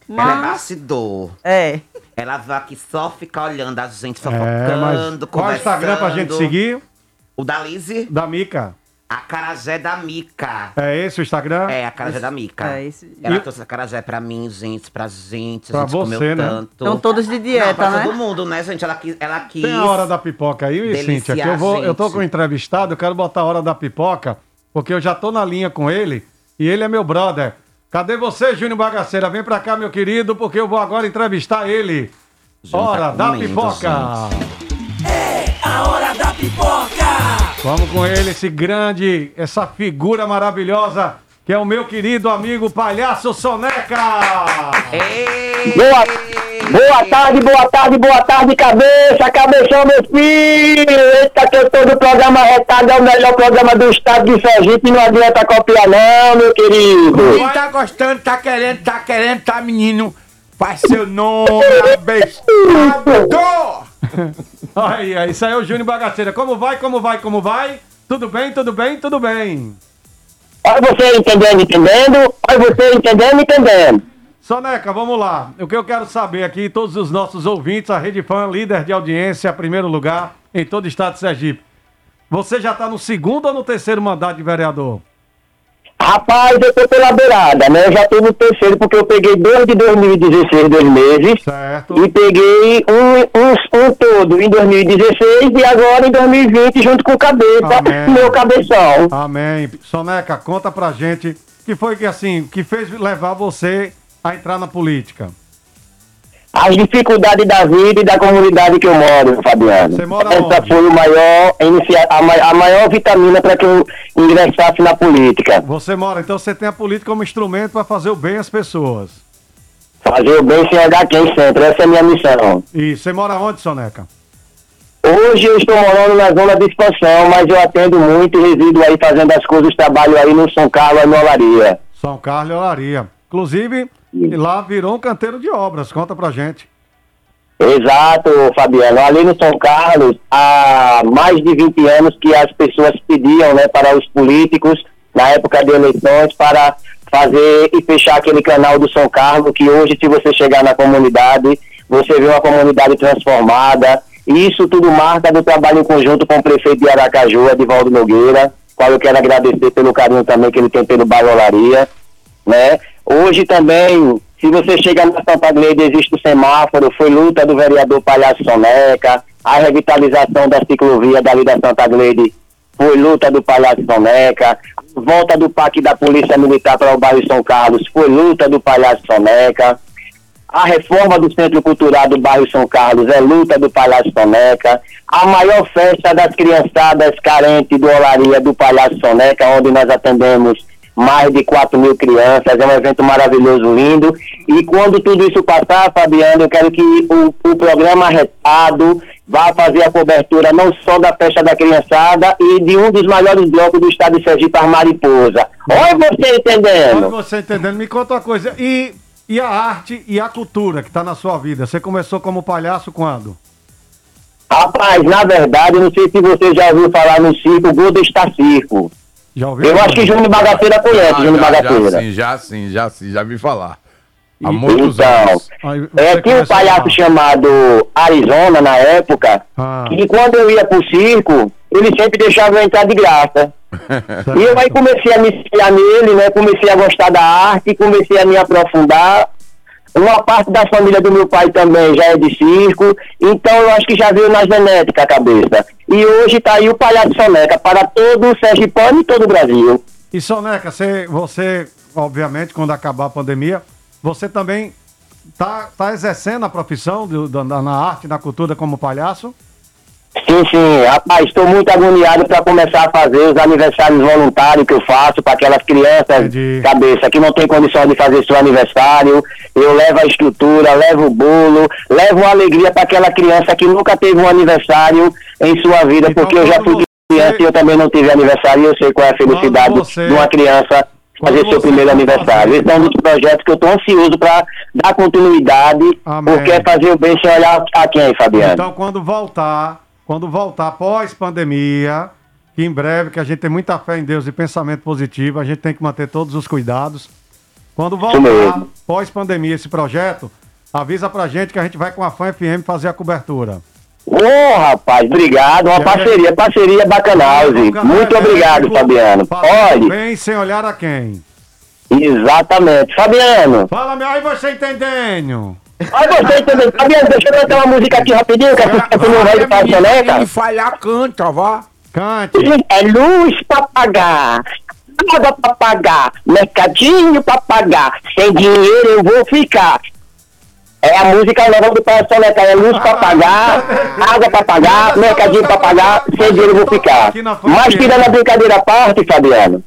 Ela é Mas, bastidor. é. Ela veio aqui só ficar olhando a gente, É, fofocando, conversando. qual é o Instagram pra gente seguir? O da Lise, Da Mica. a Carajé da Mica. É esse o Instagram? É, a Carajé da Mica. É, esse- Ela E- trouxe a Carajé pra mim, gente, pra gente. Pra a gente você, comeu né? tanto. Estão todos de Não, dieta, pra né? todo mundo, né, gente? Ela quis. Ela quis Tem a hora da pipoca aí, Cíntia, que eu, vou, eu tô com um entrevistado, eu quero botar a hora da pipoca, porque eu já tô na linha com ele e ele é meu brother. Cadê você, Júnior Bagaceira? Vem pra cá, meu querido, porque eu vou agora entrevistar ele. Júnior hora tá da pipoca! A hora da pipoca. Vamos com ele, esse grande, essa figura maravilhosa, que é o meu querido amigo Palhaço Soneca! Ei! Boa, boa tarde, boa tarde, boa tarde, cabeça, cabeção, meu filho. Eita, que eu tô do programa Retado, é o melhor programa do estado de Sergipe, não adianta copiar não, meu querido. Quem tá gostando, tá querendo, tá querendo, tá menino. Faz seu nome, abestado. Aí, aí, isso aí é o Júnior Bagaceira. Como vai, como vai, como vai? Tudo bem, tudo bem, tudo bem. Olha você entendendo, entendendo, olha você entendendo, entendendo. Soneca, vamos lá. O que eu quero saber aqui, todos os nossos ouvintes, a Rede Fã, líder de audiência, primeiro lugar em todo o estado de Sergipe. Você já tá no segundo ou no terceiro mandato de vereador? Rapaz, eu tô pela beirada, né? Eu já tô no terceiro, porque eu peguei desde 2016, dois meses. Certo. E peguei um, um, um todo em 2016 e agora em 2020 junto com o cabeça, Amém. meu cabeção. Amém. Soneca, conta pra gente que foi que assim, que fez levar você a entrar na política. As dificuldades da vida e da comunidade que eu moro, Fabiano. Você mora Essa onde? foi o maior, a, ma- a maior vitamina para que eu ingressasse na política. Você mora, então você tem a política como instrumento para fazer o bem às pessoas. Fazer o bem sem olhar quem sempre, essa é a minha missão. E você mora onde, Soneca? Hoje eu estou morando na zona de expansão, mas eu atendo muito e resido aí fazendo as coisas, trabalho aí no São Carlos, no Olaria. São Carlos e Olaria. Inclusive, lá virou um canteiro de obras. Conta pra gente. Exato, Fabiano. Ali no São Carlos, há mais de 20 anos que as pessoas pediam né, para os políticos, na época de eleições, para fazer e fechar aquele canal do São Carlos, que hoje, se você chegar na comunidade, você vê uma comunidade transformada. E isso tudo marca do trabalho em conjunto com o prefeito de Aracaju, Edivaldo Nogueira, qual eu quero agradecer pelo carinho também que ele tem pelo bairro Olaria né? Hoje também, se você chega na Santa Gleide, existe o semáforo, foi luta do vereador Palhaço Soneca, a revitalização da ciclovia dali da Santa Gleide foi luta do Palhaço Soneca, volta do PAC da Polícia Militar para o bairro São Carlos foi luta do Palhaço Soneca, a reforma do Centro Cultural do bairro São Carlos é luta do Palhaço Soneca. A maior festa das criançadas carentes do Olaria do Palhaço Soneca, onde nós atendemos mais de 4 mil crianças. É um evento maravilhoso, lindo. E quando tudo isso passar, Fabiano, eu quero que o, o programa Retado vai fazer a cobertura não só da festa da criançada e de um dos maiores blocos do estado de Sergipe, as Mariposa. Olha você entendendo. Olha você entendendo. Me conta uma coisa. E, e a arte e a cultura que tá na sua vida? Você começou como palhaço quando? Rapaz, na verdade, não sei se você já ouviu falar no circo, Golden Star Circo. Já ouviu? Eu acho que Júnior Bagaceira conhece, Ah, Júnior já, já sim, já sim, já sim, já vi falar. Há muitos Então, anos. é, tinha um palhaço chamado Arizona na época, Ah. que quando eu ia pro circo, ele sempre deixava eu entrar de graça. E eu aí comecei a me inspirar nele, né? Comecei a gostar da arte, comecei a me aprofundar. Uma parte da família do meu pai também já é de circo, então eu acho que já veio na genética a cabeça. E hoje tá aí o Palhaço Soneca para todo o Sergipano e todo o Brasil. E Soneca, você, você, obviamente, quando acabar a pandemia, você também tá, tá exercendo a profissão da- na arte, na cultura como palhaço? Sim, sim, rapaz, estou muito agoniado para começar a fazer os aniversários voluntários que eu faço para aquelas crianças cabeça que não tem condição de fazer seu aniversário. Eu levo a estrutura, levo o bolo, levo uma alegria para aquela criança que nunca teve um aniversário em sua vida, Então, porque eu já fui criança e eu também não tive aniversário e eu sei qual é a felicidade você- de uma criança fazer seu primeiro aniversário. Esse é um dos projetos que eu estou ansioso para dar continuidade, porque é fazer o bem sem olhar a quem, Fabiano? Então, quando voltar, quando voltar pós-pandemia, que em breve, que a gente tem muita fé em Deus e pensamento positivo, a gente tem que manter todos os cuidados. Quando voltar, mesmo. pós-pandemia, esse projeto, avisa pra gente que a gente vai com a Fã FM fazer a cobertura. Ô, rapaz, obrigado. Uma parceria, parceria bacanause. Muito obrigado, Fabiano. Olha, Bem sem olhar a quem. exatamente. Fabiano, Fala, meu, aí você entendendo. Olha você também. Fabiano, deixa eu cantar uma música aqui rapidinho, que a música que não vai passar, né, cara? falhar, canta, vá. Cante. É luz pra pagar, água pra pagar, mercadinho pra pagar, sem dinheiro eu vou ficar. É a música nova do Pai Soneca, é luz pra pagar, água pra pagar, mercadinho pra pagar, sem dinheiro eu vou ficar. Mas tirando a brincadeira à parte, Fabiano,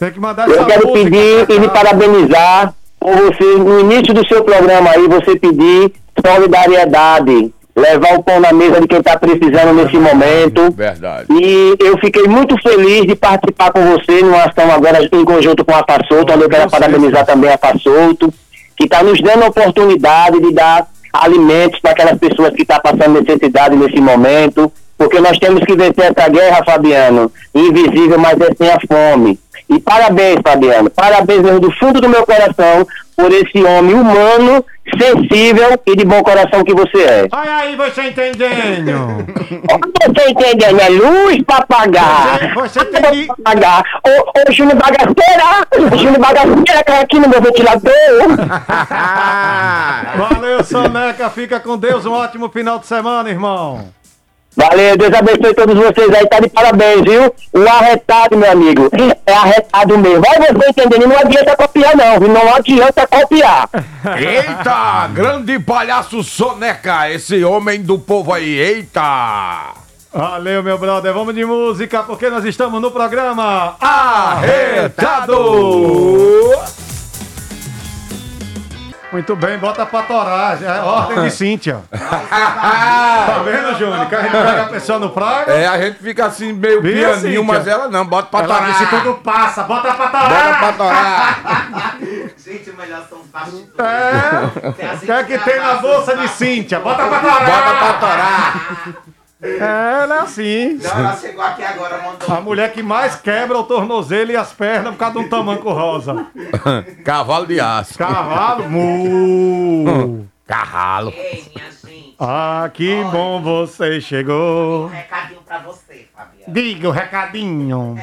eu essa quero pedir e lhe parabenizar você, no início do seu programa aí, você pedir solidariedade, levar o pão na mesa de quem está precisando nesse momento. Verdade. E eu fiquei muito feliz de participar com você numa ação agora em conjunto com a Passolto, onde eu quero parabenizar também a Passolto, que está nos dando a oportunidade de dar alimentos para aquelas pessoas que estão passando necessidade nesse momento, porque nós temos que vencer essa guerra, Fabiano, invisível, mas é sem a fome. E parabéns, Fabiano, parabéns mesmo do fundo do meu coração por esse homem humano, sensível e de bom coração que você é. Olha aí, você entendendo. Você entendendo? É luz pra pagar. Você, tem que pagar. Ô, ô Júnior Bagaceira! Júnior Bagaceira cai aqui no meu ventilador. Valeu, Soneca. Fica com Deus. Um ótimo final de semana, irmão. Valeu, Deus abençoe todos vocês aí, tá de parabéns, viu? O arretado, meu amigo, é arretado mesmo. Vai você entendendo, não adianta copiar não, viu? Não adianta copiar. Eita, grande palhaço Soneca, esse homem do povo aí, eita! Valeu, meu brother. Vamos de música, porque nós estamos no programa Arretado. Muito bem, bota pra torar. É ordem de Cíntia. tá vendo, Júnior? Que a gente pega a pessoa no praga. É, a gente fica assim meio Viu, pianinho, Cíntia? mas ela não, bota pra Ela torar. disse tudo passa, bota pra Bota torar. pra torar. Gente, melhor são os bastidores. É. O que é que tem na bolsa de Cíntia? Bota pra torar. Bota pra torar. É, ela é assim. Não, ela chegou aqui agora, mandou. A mulher que mais quebra o tornozelo e as pernas por causa de um tamanco rosa. Cavalo de aço. Cavalo, mu. Carralo. Ei, minha gente. Ah, que bom você chegou. Um recadinho pra você, Fabiano. Diga o recadinho.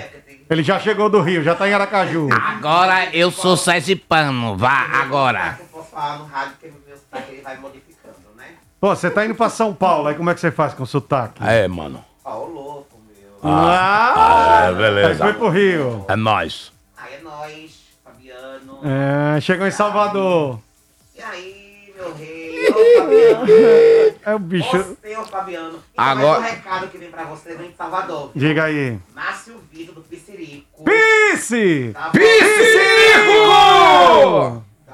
Ele já chegou do Rio, já tá em Aracaju. Agora eu sou sergipano, vá agora. Eu posso falar no rádio Pô, você tá indo pra São Paulo, aí como é que você faz com o sotaque? É, mano. Ó, o louco, meu. Ah, é, beleza. Aí foi pro Rio. É nóis. Aí é nóis, Fabiano. É, chegou em Salvador. E aí, meu rei? Ô, Fabiano. É o bicho. Você, ô, Fabiano. E Agora- Agora... um recado que vem pra você, vem de Salvador. Diga aí. Nasce o vídeo do Piscirico. Pisse! Tá bom? Piscirico!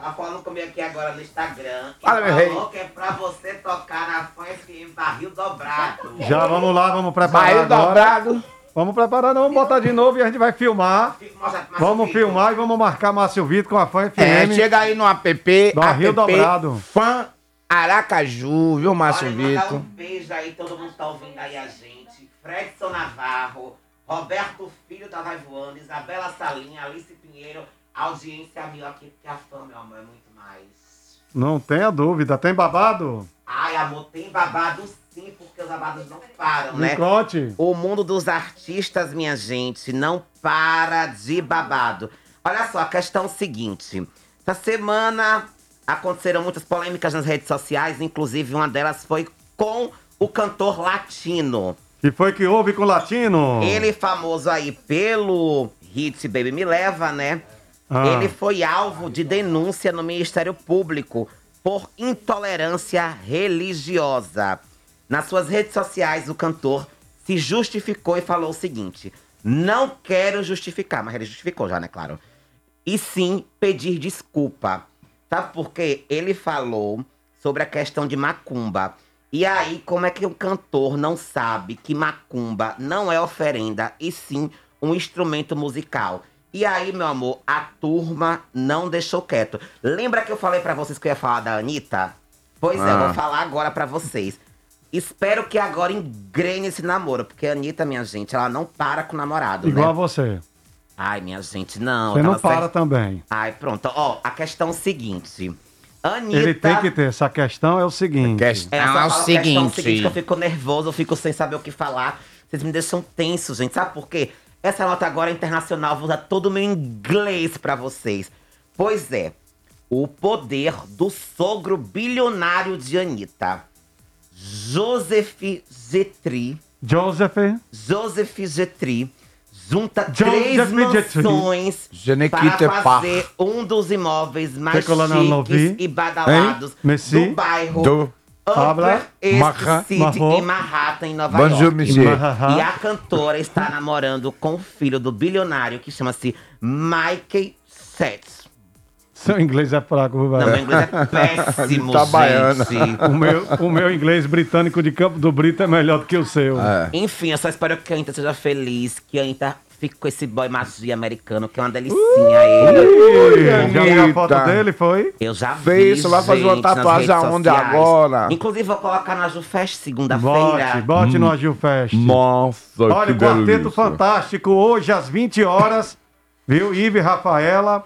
Tá Tava falando comigo aqui agora no Instagram. que Fala, meu rei. que é pra você tocar na Fã FM Barril Dobrado. Já vamos lá, vamos preparar Barril agora. dobrado. Vamos preparar, não, vamos botar de novo e a gente vai filmar. Vamos filmar e vamos marcar Márcio Vitor com a Fã FM. É, chega aí no app. Barril app dobrado. Fã Aracaju, viu, Márcio Olha, Vitor? um beijo aí, todo mundo tá ouvindo aí a gente. Fredson Navarro, Roberto Filho da Vai Voando, Isabela Salinha, Alice Pinheiro, audiência mil aqui, porque a fã, meu amor, é muito mais. Não tenha dúvida. Tem babado? Ai, amor, tem babado sim, porque os babados não param, Me né? conte. O mundo dos artistas, minha gente, não para de babado. Olha só, a questão é seguinte. Essa semana aconteceram muitas polêmicas nas redes sociais, inclusive uma delas foi com o cantor latino. E foi que houve com o Latino? Ele famoso aí pelo hit Baby Me Leva, né? Ah. Ele foi alvo de denúncia no Ministério Público por intolerância religiosa. Nas suas redes sociais, o cantor se justificou e falou o seguinte: Não quero justificar, mas ele justificou já, né? Claro. E sim pedir desculpa. Sabe por quê? Ele falou sobre a questão de macumba. E aí, como é que o cantor não sabe que macumba não é oferenda e sim um instrumento musical? E aí, meu amor, a turma não deixou quieto. Lembra que eu falei pra vocês que eu ia falar da Anitta? Pois é, Ah. vou falar agora pra vocês. Espero que agora engrene esse namoro, porque a Anitta, minha gente, ela não para com o namorado, Igual a né? você. Ai, minha gente, não. Você não ela para também. Ai, pronto. Ó, a questão é o seguinte. Anitta... Ele tem que ter. Essa questão é o seguinte. É, só fala a questão seguinte, que eu fico nervoso, eu fico sem saber o que falar. Vocês me deixam tenso, gente. Sabe por quê? Essa nota agora é internacional, vou usar todo o meu inglês pra vocês. Pois é, o poder do sogro bilionário de Anitta. Joseph Getri. Joseph. Joseph Getri junta Joseph três mansões para fazer um dos imóveis mais chiques e badalados Hein? Messi. do bairro Do- Habla. City, Marro. em Manhattan, em Nova Bonjour, York. monsieur. E a cantora está namorando com o filho do bilionário, que chama-se Mikey Setz. Seu inglês é fraco, viu, Não, meu inglês é péssimo, Tá gente. O meu, o meu inglês britânico de Campo do Brito é melhor do que o seu. É. Enfim, eu só espero que a Anitta seja feliz, que a Anitta fique com esse boy magia americano, que é uma delicinha ele. Já viu a foto dele, foi? Eu já vi, Fez isso, vai fazer uma gente, nas tatuagem aonde sociais. agora? Inclusive, vou colocar na Jufest Bote, segunda-feira. bote no Agil Fest. Nossa, Olha, que o Quarteto delícia. Fantástico, hoje às 20 horas, viu? Ive Rafaela,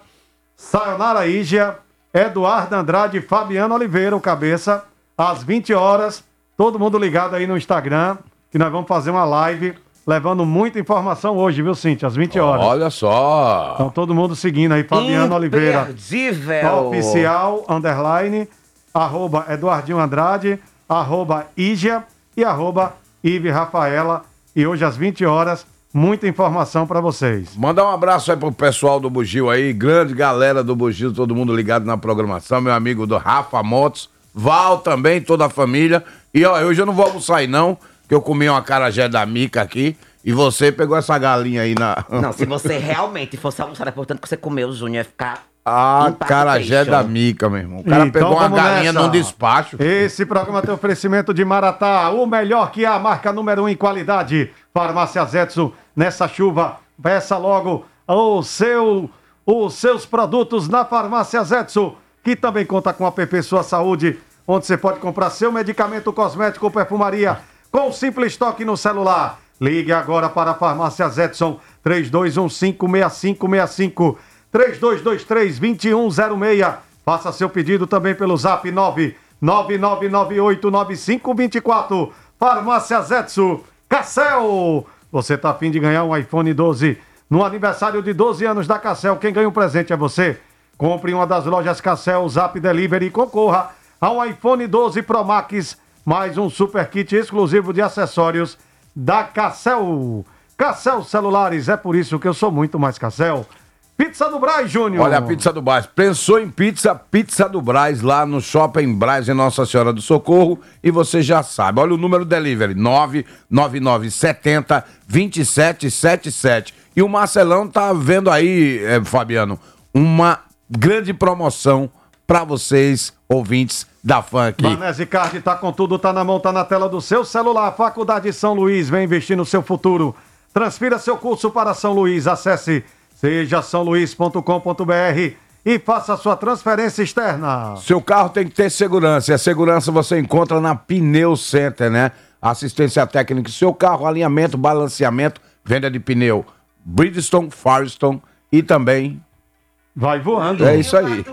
Sayonara Ígia, Eduardo Andrade e Fabiano Oliveira, o cabeça, às 20 horas. Todo mundo ligado aí no Instagram, que nós vamos fazer uma live levando muita informação hoje, viu, Cintia? Às 20 horas. Olha só. Então todo mundo seguindo aí, Fabiano Oliveira. Imperdível. Oficial, underline, arroba Eduardinho Andrade, arroba Ígia e arroba Ive Rafaela. E hoje às 20 horas, muita informação pra vocês. Mandar um abraço aí pro pessoal do Bugio aí, grande galera do Bugio, todo mundo ligado na programação, meu amigo do Rafa Motos, Val também, toda a família. E ó, hoje eu não vou almoçar aí não, que eu comi uma carajé da Mica aqui, e você pegou essa galinha aí na... Não, se você realmente fosse almoçar, é portanto que você comeu, o Júnior ia ficar. Ah, carajé da Mica, meu irmão. O cara Então pegou uma galinha nessa. num despacho. Esse programa tem oferecimento de Maratá, o melhor que há, a marca número um em qualidade. Farmácia Zetsu, nessa chuva, peça logo o seu, os seus produtos na Farmácia Zetsu, que também conta com a PP Sua Saúde, onde você pode comprar seu medicamento cosmético ou perfumaria com simples toque no celular. Ligue agora para a Farmácia Zetson, 32156565, 3223-2106. Faça seu pedido também pelo zap 999989524. Farmácia Zetsu, Cassel. Você está afim de ganhar um iPhone 12 no aniversário de 12 anos da Cassel? Quem ganha um presente é você. Compre em uma das lojas Cassel, Zap Delivery e concorra a um iPhone 12 Pro Max, mais um super kit exclusivo de acessórios da Cassel. Cassel Celulares, é por isso que eu sou muito mais Cassel. Pizza do Braz, Júnior. Olha a pizza do Braz. Pensou em pizza? Pizza do Braz, lá no Shopping Braz, em Nossa Senhora do Socorro. E você já sabe. Olha o número do delivery: 99970 2777. E o Marcelão tá vendo aí, eh, Fabiano, uma grande promoção pra vocês, ouvintes da Funk. Banese Card tá com tudo, tá na mão, tá na tela do seu celular. Faculdade São Luís, vem investir no seu futuro. Transfira seu curso para São Luís. Acesse sejasaoluís.com.br e faça sua transferência externa. Seu carro tem que ter segurança. E a segurança você encontra na Pneu Center, né? Assistência técnica seu carro, alinhamento, balanceamento, venda de pneu Bridgestone, Firestone e também. Vai voando. É isso aí.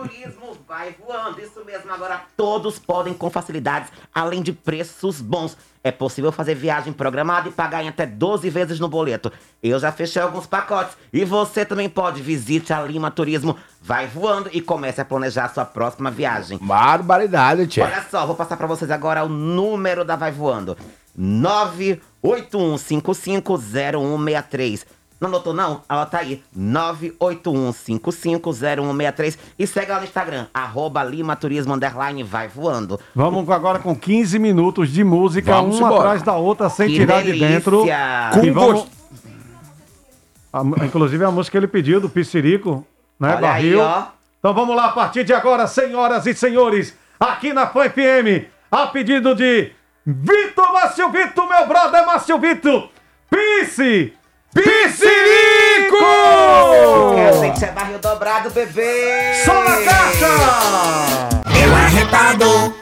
Vai voando, isso mesmo. Agora todos podem com facilidades, além de preços bons. É possível fazer viagem programada e pagar em até 12 vezes no boleto. Eu já fechei alguns pacotes e você também pode. Visite a Lima Turismo, vai voando e comece a planejar a sua próxima viagem. Barbaridade, tia. Olha só, vou passar pra vocês agora o número da Vai Voando. 981550163. Não anotou não? Ela tá aí. 981550163. E segue lá no Instagram, arroba Lima Turismo Underline Vai Voando. Vamos agora com 15 minutos de música, Vamos uma embora. atrás da outra, sem Que tirar de delícia! dentro. Com E vamos... gosto. A inclusive a música que ele pediu, do Piscirico, né, Olha Barril. aí, ó. Então vamos lá, a partir de agora, senhoras e senhores, aqui na Fã FM, a pedido de Vitor Márcio Vitor, meu brother Márcio Vitor, Pisse! Piscirico! É, gente, é barril dobrado, bebê! Só na caixa! Eu arretado,